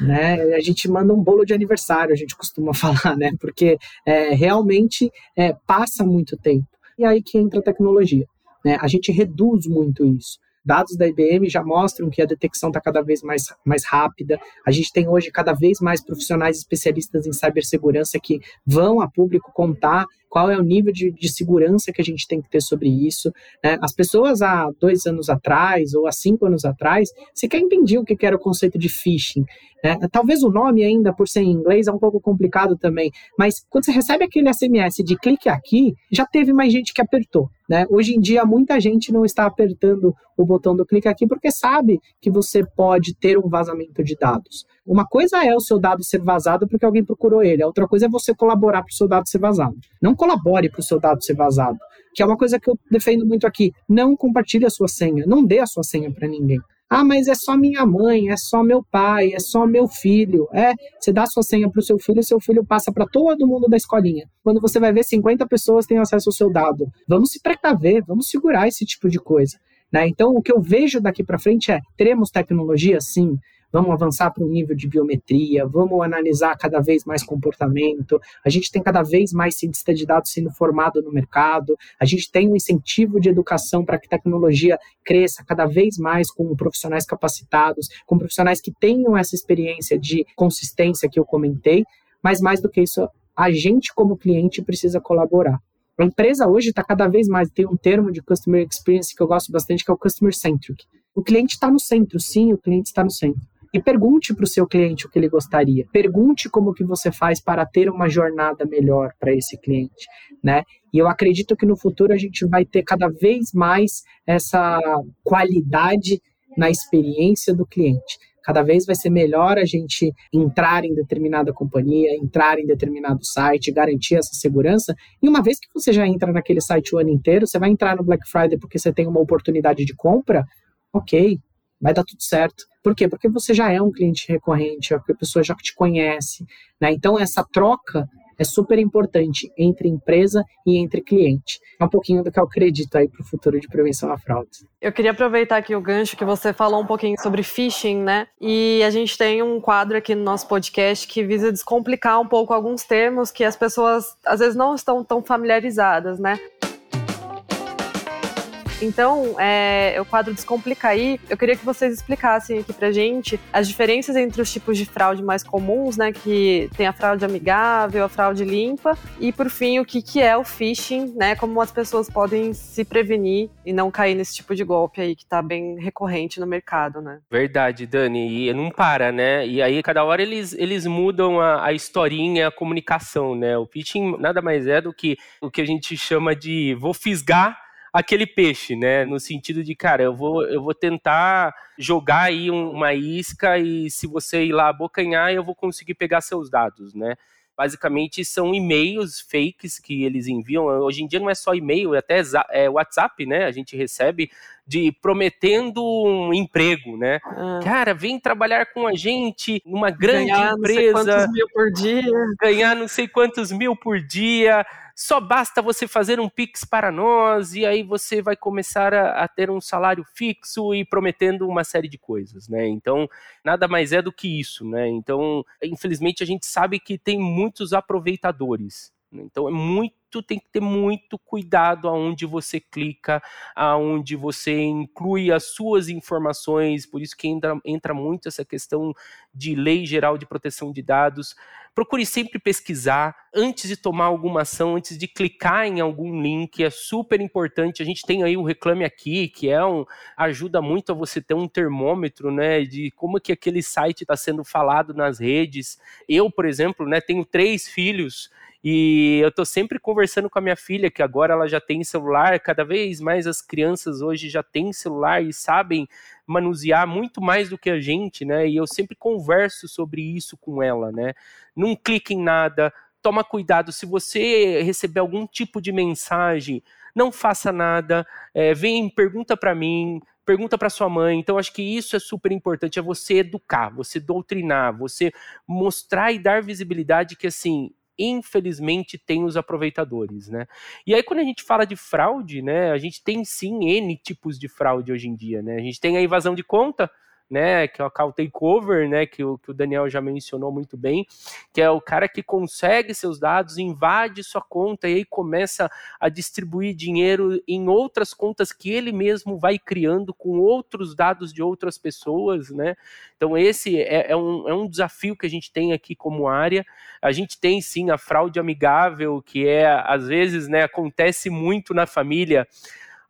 Né? né? A gente manda um bolo de aniversário, a gente costuma falar, né? Porque é, realmente é, passa muito tempo. E aí que entra a tecnologia. Né? A gente reduz muito isso. Dados da IBM já mostram que a detecção está cada vez mais, mais rápida. A gente tem hoje cada vez mais profissionais especialistas em cibersegurança que vão a público contar qual é o nível de, de segurança que a gente tem que ter sobre isso. Né? As pessoas há dois anos atrás ou há cinco anos atrás sequer entendiam o que era o conceito de phishing. Né? Talvez o nome ainda, por ser em inglês, é um pouco complicado também, mas quando você recebe aquele SMS de clique aqui, já teve mais gente que apertou. Né? Hoje em dia, muita gente não está apertando o botão do clique aqui porque sabe que você pode ter um vazamento de dados. Uma coisa é o seu dado ser vazado porque alguém procurou ele, a outra coisa é você colaborar para o seu dado ser vazado. Não colabore para o seu dado ser vazado, que é uma coisa que eu defendo muito aqui. Não compartilhe a sua senha, não dê a sua senha para ninguém. Ah, mas é só minha mãe, é só meu pai, é só meu filho. É, você dá sua senha para o seu filho e seu filho passa para todo mundo da escolinha. Quando você vai ver 50 pessoas têm acesso ao seu dado. Vamos se precaver, vamos segurar esse tipo de coisa. Né? Então, o que eu vejo daqui para frente é: teremos tecnologia? Sim vamos avançar para um nível de biometria, vamos analisar cada vez mais comportamento, a gente tem cada vez mais cientista de dados sendo formado no mercado, a gente tem um incentivo de educação para que tecnologia cresça cada vez mais com profissionais capacitados, com profissionais que tenham essa experiência de consistência que eu comentei, mas mais do que isso, a gente como cliente precisa colaborar. A empresa hoje está cada vez mais, tem um termo de customer experience que eu gosto bastante, que é o customer centric. O cliente está no centro, sim, o cliente está no centro. E pergunte para o seu cliente o que ele gostaria. Pergunte como que você faz para ter uma jornada melhor para esse cliente, né? E eu acredito que no futuro a gente vai ter cada vez mais essa qualidade na experiência do cliente. Cada vez vai ser melhor a gente entrar em determinada companhia, entrar em determinado site, garantir essa segurança. E uma vez que você já entra naquele site o ano inteiro, você vai entrar no Black Friday porque você tem uma oportunidade de compra, ok, vai dar tudo certo. Por quê? Porque você já é um cliente recorrente, a pessoa já te conhece. Né? Então, essa troca é super importante entre empresa e entre cliente. É um pouquinho do que eu acredito aí para o futuro de prevenção à fraude. Eu queria aproveitar aqui o gancho que você falou um pouquinho sobre phishing, né? E a gente tem um quadro aqui no nosso podcast que visa descomplicar um pouco alguns termos que as pessoas às vezes não estão tão familiarizadas, né? Então, é, o quadro Descomplica aí, eu queria que vocês explicassem aqui pra gente as diferenças entre os tipos de fraude mais comuns, né? Que tem a fraude amigável, a fraude limpa, e por fim, o que, que é o phishing, né? Como as pessoas podem se prevenir e não cair nesse tipo de golpe aí que tá bem recorrente no mercado, né? Verdade, Dani, e não para, né? E aí, cada hora eles, eles mudam a, a historinha, a comunicação, né? O phishing nada mais é do que o que a gente chama de vou fisgar aquele peixe, né? No sentido de, cara, eu vou, eu vou tentar jogar aí uma isca e se você ir lá abocanhar, eu vou conseguir pegar seus dados, né? Basicamente são e-mails fakes que eles enviam. Hoje em dia não é só e-mail, é até é WhatsApp, né? A gente recebe de prometendo um emprego, né? Ah. Cara, vem trabalhar com a gente numa grande ganhar empresa. Não sei quantos mil por dia. Ganhar não sei quantos mil por dia só basta você fazer um Pix para nós e aí você vai começar a, a, ter um salário fixo e prometendo uma série de coisas, né? Então, nada mais é do que isso, né? Então, infelizmente, a gente sabe que tem muitos aproveitadores. Né? Então, é muito tem que ter muito cuidado aonde você clica, aonde você inclui as suas informações, por isso que entra, entra muito essa questão de lei geral de proteção de dados. Procure sempre pesquisar antes de tomar alguma ação, antes de clicar em algum link, é super importante. A gente tem aí o Reclame Aqui, que é um ajuda muito a você ter um termômetro, né, de como que aquele site está sendo falado nas redes. Eu, por exemplo, né, tenho três filhos e eu tô sempre conversando com a minha filha, que agora ela já tem celular, cada vez mais as crianças hoje já têm celular e sabem manusear muito mais do que a gente, né? E eu sempre converso sobre isso com ela, né? Não clique em nada, toma cuidado. Se você receber algum tipo de mensagem, não faça nada, é, vem, pergunta para mim, pergunta para sua mãe. Então, acho que isso é super importante, é você educar, você doutrinar, você mostrar e dar visibilidade que, assim, infelizmente tem os aproveitadores, né? E aí quando a gente fala de fraude, né, a gente tem sim N tipos de fraude hoje em dia, né? A gente tem a invasão de conta, né, que é o call takeover, né, que o, que o Daniel já mencionou muito bem, que é o cara que consegue seus dados, invade sua conta e aí começa a distribuir dinheiro em outras contas que ele mesmo vai criando com outros dados de outras pessoas, né? Então esse é, é um, é um desafio que a gente tem aqui como área. A gente tem sim a fraude amigável, que é às vezes, né, acontece muito na família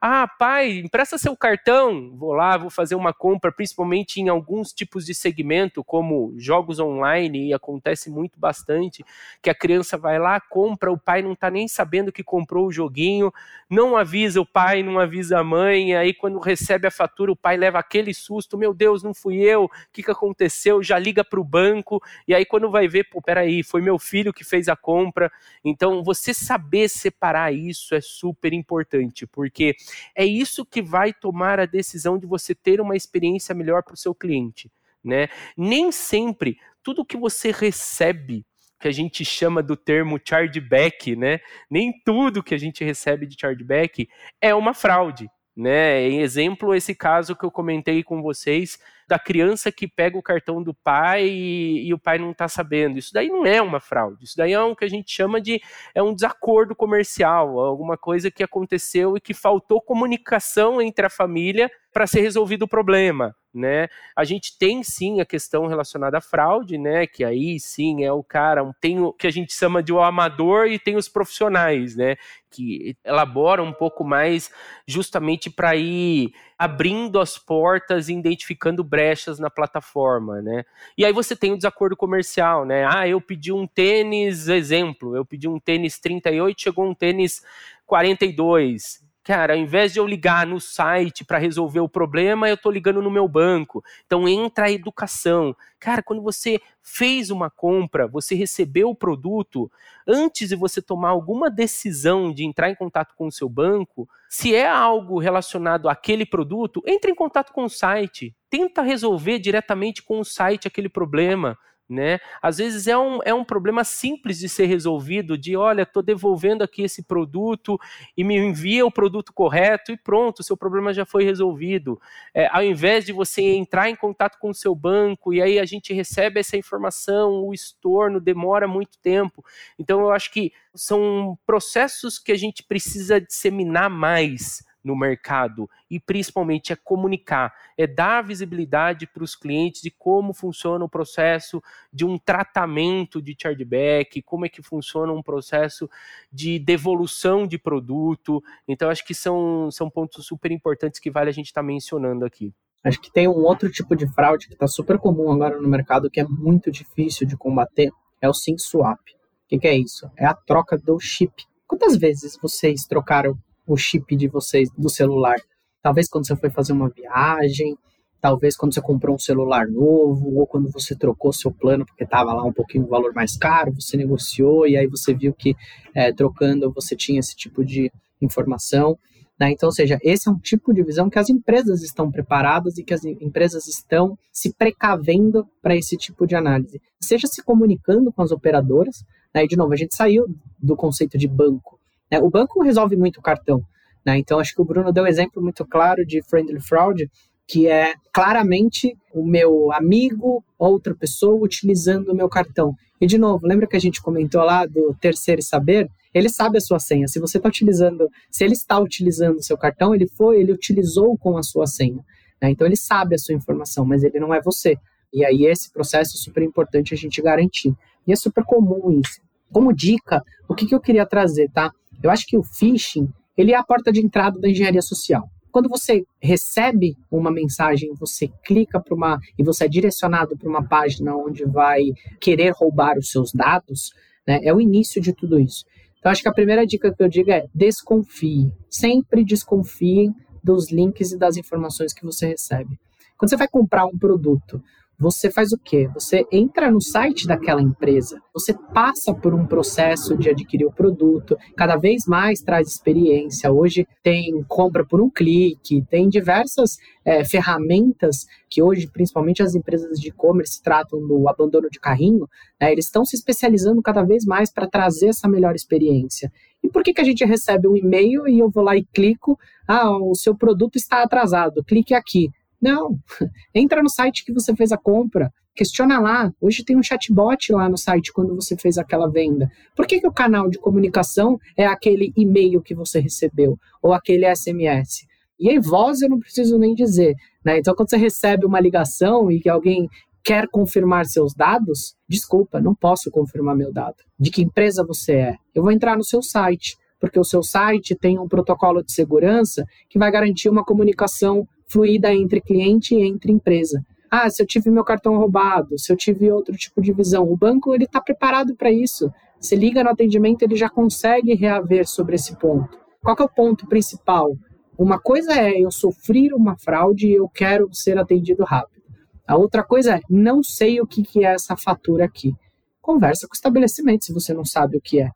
ah, pai, empresta seu cartão. Vou lá, vou fazer uma compra, principalmente em alguns tipos de segmento, como jogos online, e acontece muito bastante, que a criança vai lá, compra, o pai não está nem sabendo que comprou o joguinho, não avisa o pai, não avisa a mãe, aí quando recebe a fatura, o pai leva aquele susto, meu Deus, não fui eu, o que, que aconteceu? Já liga para o banco, e aí quando vai ver, pô, peraí, foi meu filho que fez a compra. Então, você saber separar isso é super importante, porque é isso que vai tomar a decisão de você ter uma experiência melhor para o seu cliente. Né? Nem sempre tudo que você recebe, que a gente chama do termo chargeback, né? Nem tudo que a gente recebe de chargeback é uma fraude. Né? Em exemplo, esse caso que eu comentei com vocês da criança que pega o cartão do pai e, e o pai não está sabendo. Isso daí não é uma fraude, isso daí é o que a gente chama de é um desacordo comercial, alguma coisa que aconteceu e que faltou comunicação entre a família para ser resolvido o problema né? A gente tem sim a questão relacionada à fraude, né? Que aí sim é o cara, tem o que a gente chama de o amador e tem os profissionais, né? Que elaboram um pouco mais justamente para ir abrindo as portas e identificando brechas na plataforma, né? E aí você tem o desacordo comercial, né? Ah, eu pedi um tênis, exemplo, eu pedi um tênis 38, chegou um tênis 42 cara, ao invés de eu ligar no site para resolver o problema, eu estou ligando no meu banco. Então entra a educação. Cara, quando você fez uma compra, você recebeu o produto, antes de você tomar alguma decisão de entrar em contato com o seu banco, se é algo relacionado àquele produto, entre em contato com o site. Tenta resolver diretamente com o site aquele problema né? Às vezes é um, é um problema simples de ser resolvido, de olha, estou devolvendo aqui esse produto e me envia o produto correto e pronto, seu problema já foi resolvido. É, ao invés de você entrar em contato com o seu banco e aí a gente recebe essa informação, o estorno demora muito tempo. Então eu acho que são processos que a gente precisa disseminar mais no mercado e principalmente é comunicar, é dar visibilidade para os clientes de como funciona o processo de um tratamento de chargeback, como é que funciona um processo de devolução de produto. Então, acho que são, são pontos super importantes que vale a gente estar tá mencionando aqui. Acho que tem um outro tipo de fraude que está super comum agora no mercado que é muito difícil de combater, é o SIM swap. O que, que é isso? É a troca do chip. Quantas vezes vocês trocaram o chip de vocês do celular. Talvez quando você foi fazer uma viagem, talvez quando você comprou um celular novo, ou quando você trocou seu plano porque estava lá um pouquinho um valor mais caro, você negociou e aí você viu que é, trocando você tinha esse tipo de informação. Né? Então, ou seja, esse é um tipo de visão que as empresas estão preparadas e que as empresas estão se precavendo para esse tipo de análise. Seja se comunicando com as operadoras, né? e de novo, a gente saiu do conceito de banco, né? O banco resolve muito o cartão. Né? Então, acho que o Bruno deu um exemplo muito claro de friendly fraud, que é claramente o meu amigo, outra pessoa, utilizando o meu cartão. E, de novo, lembra que a gente comentou lá do terceiro saber? Ele sabe a sua senha. Se você está utilizando, se ele está utilizando o seu cartão, ele foi, ele utilizou com a sua senha. Né? Então, ele sabe a sua informação, mas ele não é você. E aí, esse processo é super importante a gente garantir. E é super comum isso. Como dica, o que, que eu queria trazer, tá? Eu acho que o phishing, ele é a porta de entrada da engenharia social. Quando você recebe uma mensagem, você clica para uma e você é direcionado para uma página onde vai querer roubar os seus dados, né, é o início de tudo isso. Então, acho que a primeira dica que eu digo é desconfie. Sempre desconfie dos links e das informações que você recebe. Quando você vai comprar um produto, você faz o quê? Você entra no site daquela empresa, você passa por um processo de adquirir o produto, cada vez mais traz experiência. Hoje tem compra por um clique, tem diversas é, ferramentas que hoje, principalmente as empresas de e-commerce, tratam do abandono de carrinho, né, eles estão se especializando cada vez mais para trazer essa melhor experiência. E por que, que a gente recebe um e-mail e eu vou lá e clico, ah, o seu produto está atrasado, clique aqui. Não, entra no site que você fez a compra, questiona lá. Hoje tem um chatbot lá no site quando você fez aquela venda. Por que, que o canal de comunicação é aquele e-mail que você recebeu ou aquele SMS? E aí, voz eu não preciso nem dizer. Né? Então, quando você recebe uma ligação e que alguém quer confirmar seus dados, desculpa, não posso confirmar meu dado. De que empresa você é? Eu vou entrar no seu site, porque o seu site tem um protocolo de segurança que vai garantir uma comunicação fluida entre cliente e entre empresa. Ah, se eu tive meu cartão roubado, se eu tive outro tipo de visão, o banco ele está preparado para isso. Se liga no atendimento, ele já consegue reaver sobre esse ponto. Qual é o ponto principal? Uma coisa é eu sofrer uma fraude e eu quero ser atendido rápido. A outra coisa é não sei o que, que é essa fatura aqui. Conversa com o estabelecimento se você não sabe o que é.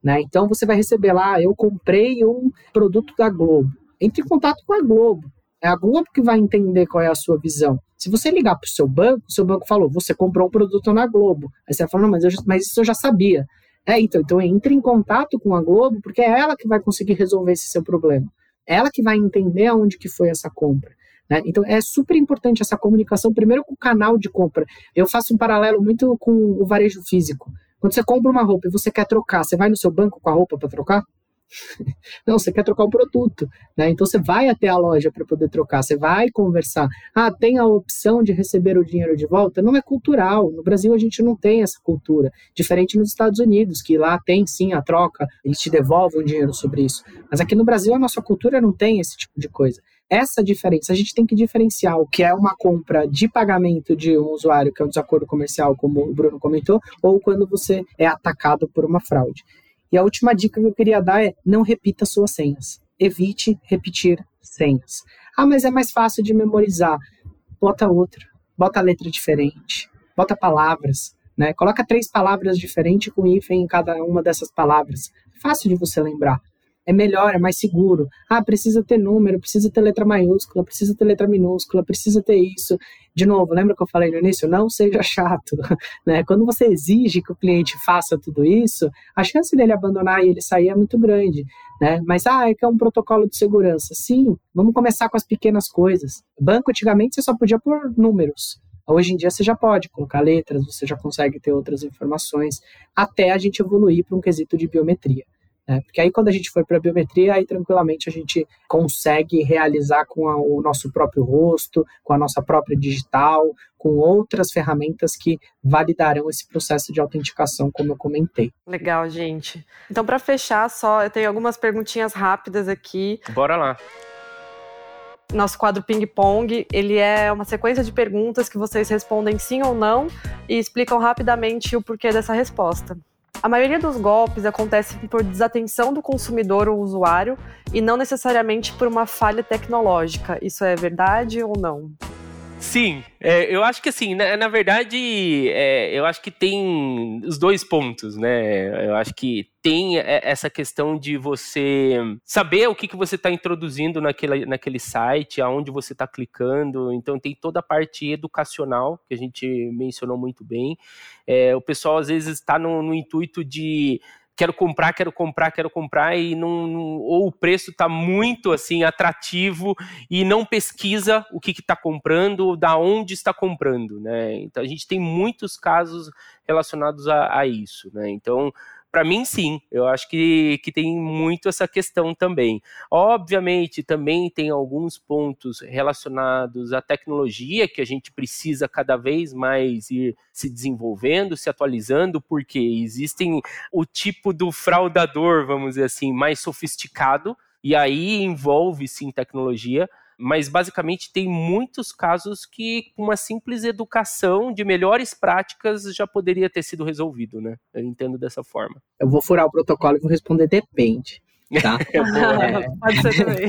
Né? Então você vai receber lá, eu comprei um produto da Globo. Entre em contato com a Globo. É a Globo que vai entender qual é a sua visão. Se você ligar para o seu banco, o seu banco falou, você comprou um produto na Globo. Aí você vai falar, não, mas, eu, mas isso eu já sabia. É, então, então entre em contato com a Globo, porque é ela que vai conseguir resolver esse seu problema. É ela que vai entender aonde que foi essa compra. Né? Então é super importante essa comunicação, primeiro com o canal de compra. Eu faço um paralelo muito com o varejo físico. Quando você compra uma roupa e você quer trocar, você vai no seu banco com a roupa para trocar? Não, você quer trocar o produto, né? Então você vai até a loja para poder trocar, você vai conversar. Ah, tem a opção de receber o dinheiro de volta? Não é cultural. No Brasil a gente não tem essa cultura, diferente nos Estados Unidos, que lá tem sim a troca, eles te devolvem o dinheiro sobre isso. Mas aqui no Brasil a nossa cultura não tem esse tipo de coisa. Essa diferença, a gente tem que diferenciar o que é uma compra de pagamento de um usuário, que é um desacordo comercial, como o Bruno comentou, ou quando você é atacado por uma fraude. E a última dica que eu queria dar é não repita suas senhas. Evite repetir senhas. Ah, mas é mais fácil de memorizar. Bota outra, bota letra diferente, bota palavras, né? Coloca três palavras diferentes com hífen em cada uma dessas palavras. Fácil de você lembrar é melhor, é mais seguro. Ah, precisa ter número, precisa ter letra maiúscula, precisa ter letra minúscula, precisa ter isso. De novo, lembra que eu falei no início? Não seja chato. Né? Quando você exige que o cliente faça tudo isso, a chance dele abandonar e ele sair é muito grande. Né? Mas, ah, é que é um protocolo de segurança. Sim, vamos começar com as pequenas coisas. Banco, antigamente, você só podia pôr números. Hoje em dia você já pode colocar letras, você já consegue ter outras informações, até a gente evoluir para um quesito de biometria. Né? Porque aí quando a gente for para a biometria, aí tranquilamente a gente consegue realizar com a, o nosso próprio rosto, com a nossa própria digital, com outras ferramentas que validarão esse processo de autenticação, como eu comentei. Legal, gente. Então, para fechar, só eu tenho algumas perguntinhas rápidas aqui. Bora lá nosso quadro Ping Pong, ele é uma sequência de perguntas que vocês respondem sim ou não e explicam rapidamente o porquê dessa resposta. A maioria dos golpes acontece por desatenção do consumidor ou usuário e não necessariamente por uma falha tecnológica. Isso é verdade ou não? Sim, é, eu acho que assim, na, na verdade, é, eu acho que tem os dois pontos, né? Eu acho que tem essa questão de você saber o que, que você está introduzindo naquele, naquele site, aonde você está clicando. Então tem toda a parte educacional que a gente mencionou muito bem. É, o pessoal às vezes está no, no intuito de quero comprar, quero comprar, quero comprar e não, não ou o preço está muito assim atrativo e não pesquisa o que está comprando, da onde está comprando, né? Então a gente tem muitos casos relacionados a, a isso, né? Então para mim, sim, eu acho que, que tem muito essa questão também. Obviamente, também tem alguns pontos relacionados à tecnologia que a gente precisa cada vez mais ir se desenvolvendo, se atualizando, porque existem o tipo do fraudador, vamos dizer assim, mais sofisticado, e aí envolve sim tecnologia, mas basicamente tem muitos casos que com uma simples educação de melhores práticas já poderia ter sido resolvido, né? Eu entendo dessa forma. Eu vou furar o protocolo e vou responder depende. Tá? é, Pode ser também.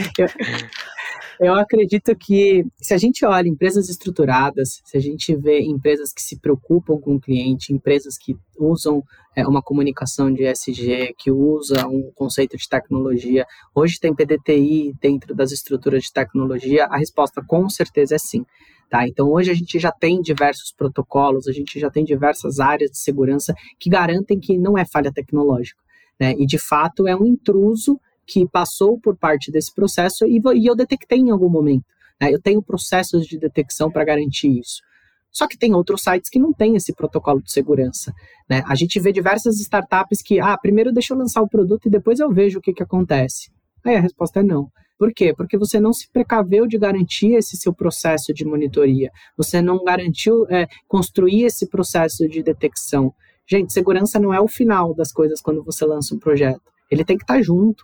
Eu acredito que se a gente olha empresas estruturadas, se a gente vê empresas que se preocupam com o cliente, empresas que usam é, uma comunicação de SG, que usa um conceito de tecnologia, hoje tem PDTI dentro das estruturas de tecnologia, a resposta com certeza é sim. Tá? Então, hoje a gente já tem diversos protocolos, a gente já tem diversas áreas de segurança que garantem que não é falha tecnológica. Né? E, de fato, é um intruso que passou por parte desse processo e, e eu detectei em algum momento. Né? Eu tenho processos de detecção para garantir isso. Só que tem outros sites que não têm esse protocolo de segurança. Né? A gente vê diversas startups que, ah, primeiro deixa eu lançar o produto e depois eu vejo o que, que acontece. Aí a resposta é não. Por quê? Porque você não se precaveu de garantir esse seu processo de monitoria. Você não garantiu é, construir esse processo de detecção. Gente, segurança não é o final das coisas quando você lança um projeto. Ele tem que estar tá junto.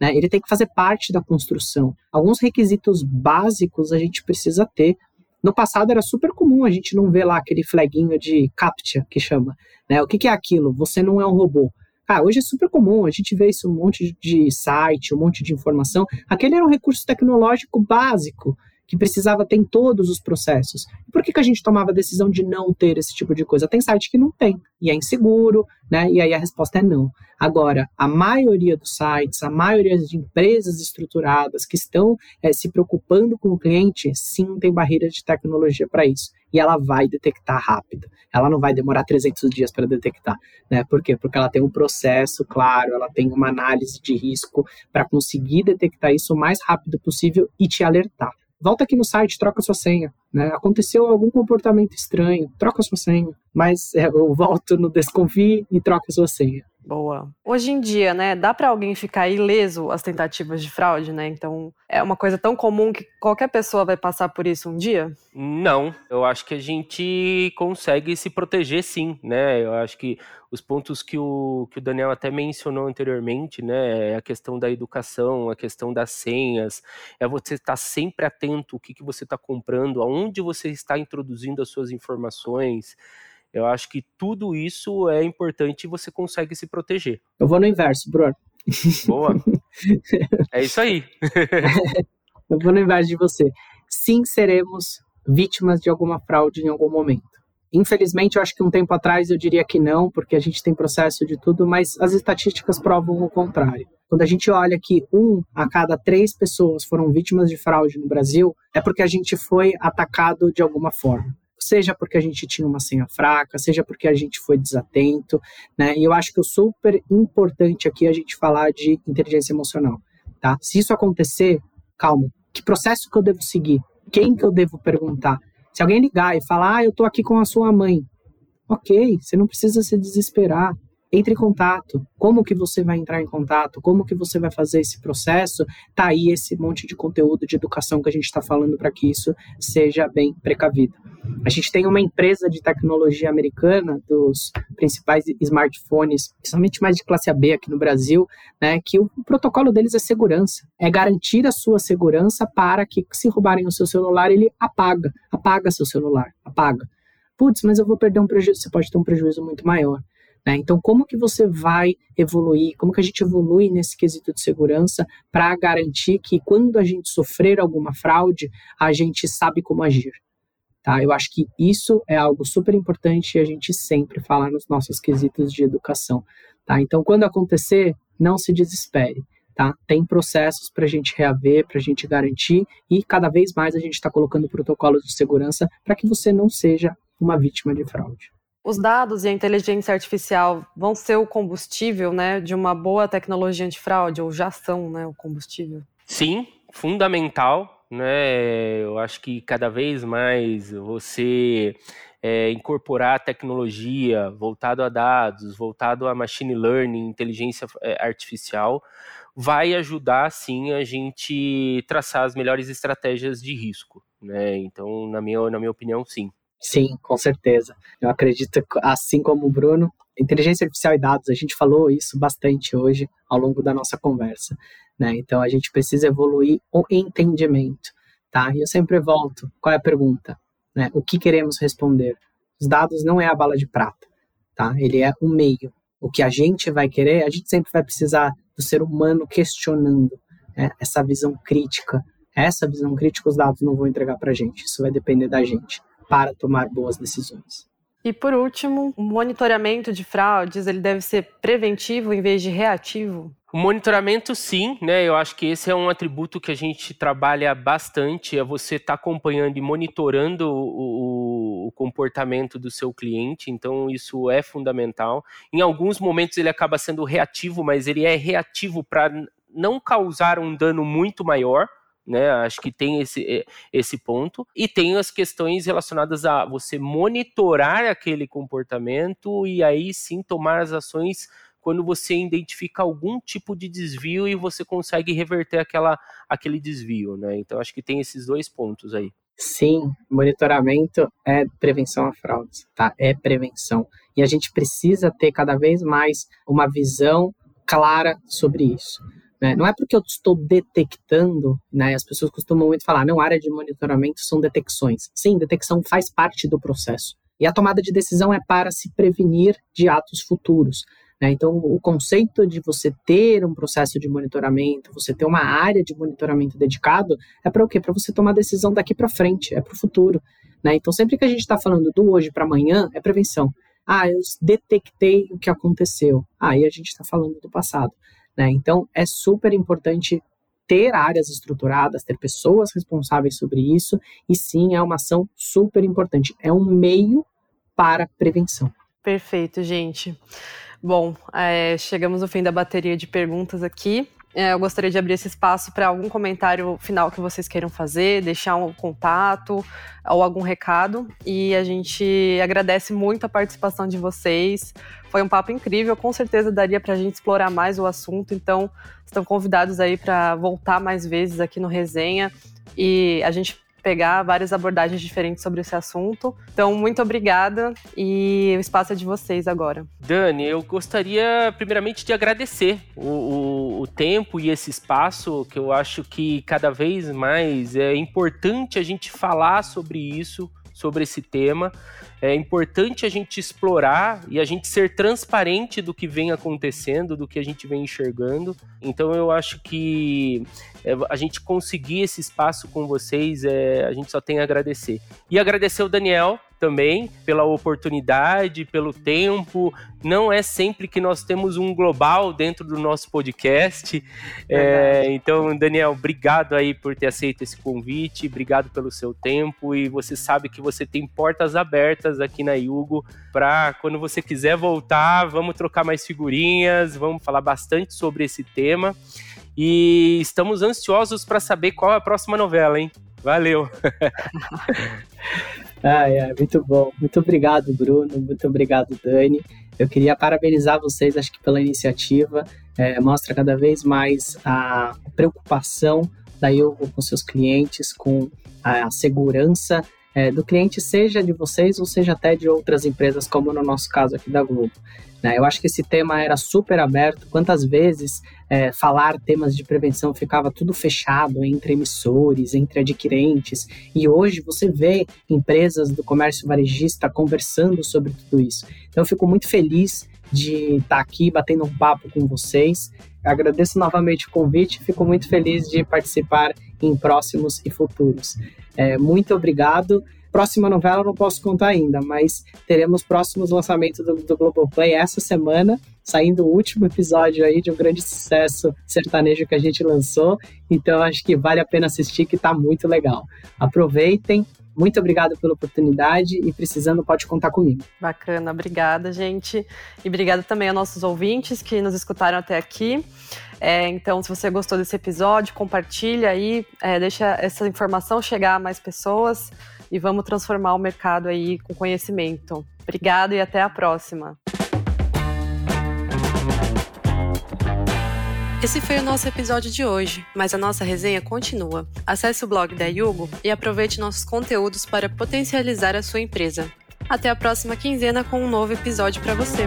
Né? Ele tem que fazer parte da construção. Alguns requisitos básicos a gente precisa ter. No passado era super comum a gente não ver lá aquele flaguinho de CAPTCHA, que chama. Né? O que, que é aquilo? Você não é um robô. Ah, hoje é super comum, a gente vê isso um monte de site, um monte de informação. Aquele era um recurso tecnológico básico que precisava ter em todos os processos. Por que, que a gente tomava a decisão de não ter esse tipo de coisa? Tem site que não tem, e é inseguro, né? E aí a resposta é não. Agora, a maioria dos sites, a maioria das empresas estruturadas que estão é, se preocupando com o cliente, sim, tem barreira de tecnologia para isso. E ela vai detectar rápido. Ela não vai demorar 300 dias para detectar. Né? Por quê? Porque ela tem um processo claro, ela tem uma análise de risco para conseguir detectar isso o mais rápido possível e te alertar volta aqui no site, troca sua senha. Né? Aconteceu algum comportamento estranho, troca sua senha. Mas é, eu volto no desconfie e troca sua senha. Boa. Hoje em dia, né, dá para alguém ficar ileso às tentativas de fraude, né? Então, é uma coisa tão comum que qualquer pessoa vai passar por isso um dia? Não, eu acho que a gente consegue se proteger sim, né? Eu acho que os pontos que o, que o Daniel até mencionou anteriormente, né? É a questão da educação, a questão das senhas, é você estar sempre atento o que, que você está comprando, aonde você está introduzindo as suas informações. Eu acho que tudo isso é importante e você consegue se proteger. Eu vou no inverso, Bruno. Boa. É isso aí. Eu vou no inverso de você. Sim, seremos vítimas de alguma fraude em algum momento. Infelizmente, eu acho que um tempo atrás eu diria que não, porque a gente tem processo de tudo, mas as estatísticas provam o contrário. Quando a gente olha que um a cada três pessoas foram vítimas de fraude no Brasil, é porque a gente foi atacado de alguma forma seja porque a gente tinha uma senha fraca, seja porque a gente foi desatento, né? E eu acho que é super importante aqui a gente falar de inteligência emocional, tá? Se isso acontecer, calma, que processo que eu devo seguir? Quem que eu devo perguntar? Se alguém ligar e falar, ah, eu tô aqui com a sua mãe, ok, você não precisa se desesperar, entre em contato. Como que você vai entrar em contato? Como que você vai fazer esse processo? Tá aí esse monte de conteúdo de educação que a gente está falando para que isso seja bem precavido. A gente tem uma empresa de tecnologia americana, dos principais smartphones, principalmente mais de classe AB aqui no Brasil, né, que o protocolo deles é segurança. É garantir a sua segurança para que, se roubarem o seu celular, ele apaga, apaga seu celular, apaga. Putz, mas eu vou perder um prejuízo. Você pode ter um prejuízo muito maior. Né? Então, como que você vai evoluir? Como que a gente evolui nesse quesito de segurança para garantir que quando a gente sofrer alguma fraude, a gente sabe como agir? Tá? Eu acho que isso é algo super importante e a gente sempre fala nos nossos quesitos de educação. Tá? Então, quando acontecer, não se desespere. Tá? Tem processos para a gente reaver, para a gente garantir e cada vez mais a gente está colocando protocolos de segurança para que você não seja uma vítima de fraude. Os dados e a inteligência artificial vão ser o combustível né, de uma boa tecnologia antifraude, ou já são né, o combustível? Sim, fundamental né? Eu acho que cada vez mais você é, incorporar tecnologia voltado a dados, voltado a machine learning, inteligência é, artificial, vai ajudar sim a gente traçar as melhores estratégias de risco, né? Então, na minha, na minha opinião, sim. Sim, com certeza. Eu acredito, assim como o Bruno, inteligência artificial e dados, a gente falou isso bastante hoje ao longo da nossa conversa. Né? Então a gente precisa evoluir o entendimento. Tá? E eu sempre volto. Qual é a pergunta? Né? O que queremos responder? Os dados não é a bala de prata. Tá? Ele é o meio. O que a gente vai querer, a gente sempre vai precisar do ser humano questionando né? essa visão crítica, essa visão crítica os dados não vão entregar para a gente. Isso vai depender da gente para tomar boas decisões. E por último, o monitoramento de fraudes ele deve ser preventivo em vez de reativo? O monitoramento, sim, né? Eu acho que esse é um atributo que a gente trabalha bastante, é você estar tá acompanhando e monitorando o, o, comportamento do seu cliente, então isso é fundamental. Em alguns momentos ele acaba sendo reativo, mas ele é reativo para não causar um dano muito maior, né? Acho que tem esse, esse ponto. E tem as questões relacionadas a você monitorar aquele comportamento e aí sim tomar as ações quando você identifica algum tipo de desvio e você consegue reverter aquela, aquele desvio, né? Então acho que tem esses dois pontos aí. Sim, monitoramento é prevenção a fraudes, tá? É prevenção. E a gente precisa ter cada vez mais uma visão clara sobre isso. Né? Não é porque eu estou detectando, né? As pessoas costumam muito falar, não, área de monitoramento são detecções. Sim, detecção faz parte do processo. E a tomada de decisão é para se prevenir de atos futuros. Né? Então, o conceito de você ter um processo de monitoramento, você ter uma área de monitoramento dedicado, é para o quê? Para você tomar decisão daqui para frente, é para o futuro. Né? Então, sempre que a gente está falando do hoje para amanhã, é prevenção. Ah, eu detectei o que aconteceu. Aí a gente está falando do passado. Né? Então, é super importante ter áreas estruturadas, ter pessoas responsáveis sobre isso, e sim, é uma ação super importante. É um meio para prevenção. Perfeito, gente. Bom, é, chegamos no fim da bateria de perguntas aqui. É, eu gostaria de abrir esse espaço para algum comentário final que vocês queiram fazer, deixar um contato ou algum recado. E a gente agradece muito a participação de vocês. Foi um papo incrível, com certeza daria para a gente explorar mais o assunto. Então, estão convidados aí para voltar mais vezes aqui no Resenha. E a gente pegar várias abordagens diferentes sobre esse assunto. Então, muito obrigada e o espaço é de vocês agora. Dani, eu gostaria primeiramente de agradecer o, o, o tempo e esse espaço, que eu acho que cada vez mais é importante a gente falar sobre isso, sobre esse tema. É importante a gente explorar e a gente ser transparente do que vem acontecendo, do que a gente vem enxergando. Então eu acho que é, a gente conseguir esse espaço com vocês, é, a gente só tem a agradecer. E agradecer o Daniel também pela oportunidade, pelo tempo. Não é sempre que nós temos um global dentro do nosso podcast. É, então, Daniel, obrigado aí por ter aceito esse convite, obrigado pelo seu tempo e você sabe que você tem portas abertas aqui na Yugo para quando você quiser voltar, vamos trocar mais figurinhas, vamos falar bastante sobre esse tema. E estamos ansiosos para saber qual é a próxima novela, hein? Valeu! ah, é, muito bom. Muito obrigado, Bruno. Muito obrigado, Dani. Eu queria parabenizar vocês, acho que pela iniciativa. É, mostra cada vez mais a preocupação da Yugo com seus clientes, com a segurança é, do cliente, seja de vocês ou seja até de outras empresas, como no nosso caso aqui da Globo. Né? Eu acho que esse tema era super aberto. Quantas vezes é, falar temas de prevenção ficava tudo fechado entre emissores, entre adquirentes, e hoje você vê empresas do comércio varejista conversando sobre tudo isso. Então eu fico muito feliz de estar aqui batendo um papo com vocês. Agradeço novamente o convite, fico muito feliz de participar em próximos e futuros. É, muito obrigado. Próxima novela não posso contar ainda, mas teremos próximos lançamentos do, do Globoplay essa semana, saindo o último episódio aí de um grande sucesso sertanejo que a gente lançou. Então acho que vale a pena assistir, que está muito legal. Aproveitem. Muito obrigado pela oportunidade e precisando pode contar comigo. Bacana, obrigada, gente. E obrigada também aos nossos ouvintes que nos escutaram até aqui. É, então, se você gostou desse episódio, compartilha aí, é, deixa essa informação chegar a mais pessoas e vamos transformar o mercado aí com conhecimento. Obrigada e até a próxima. Esse foi o nosso episódio de hoje, mas a nossa resenha continua. Acesse o blog da Yugo e aproveite nossos conteúdos para potencializar a sua empresa. Até a próxima quinzena com um novo episódio para você.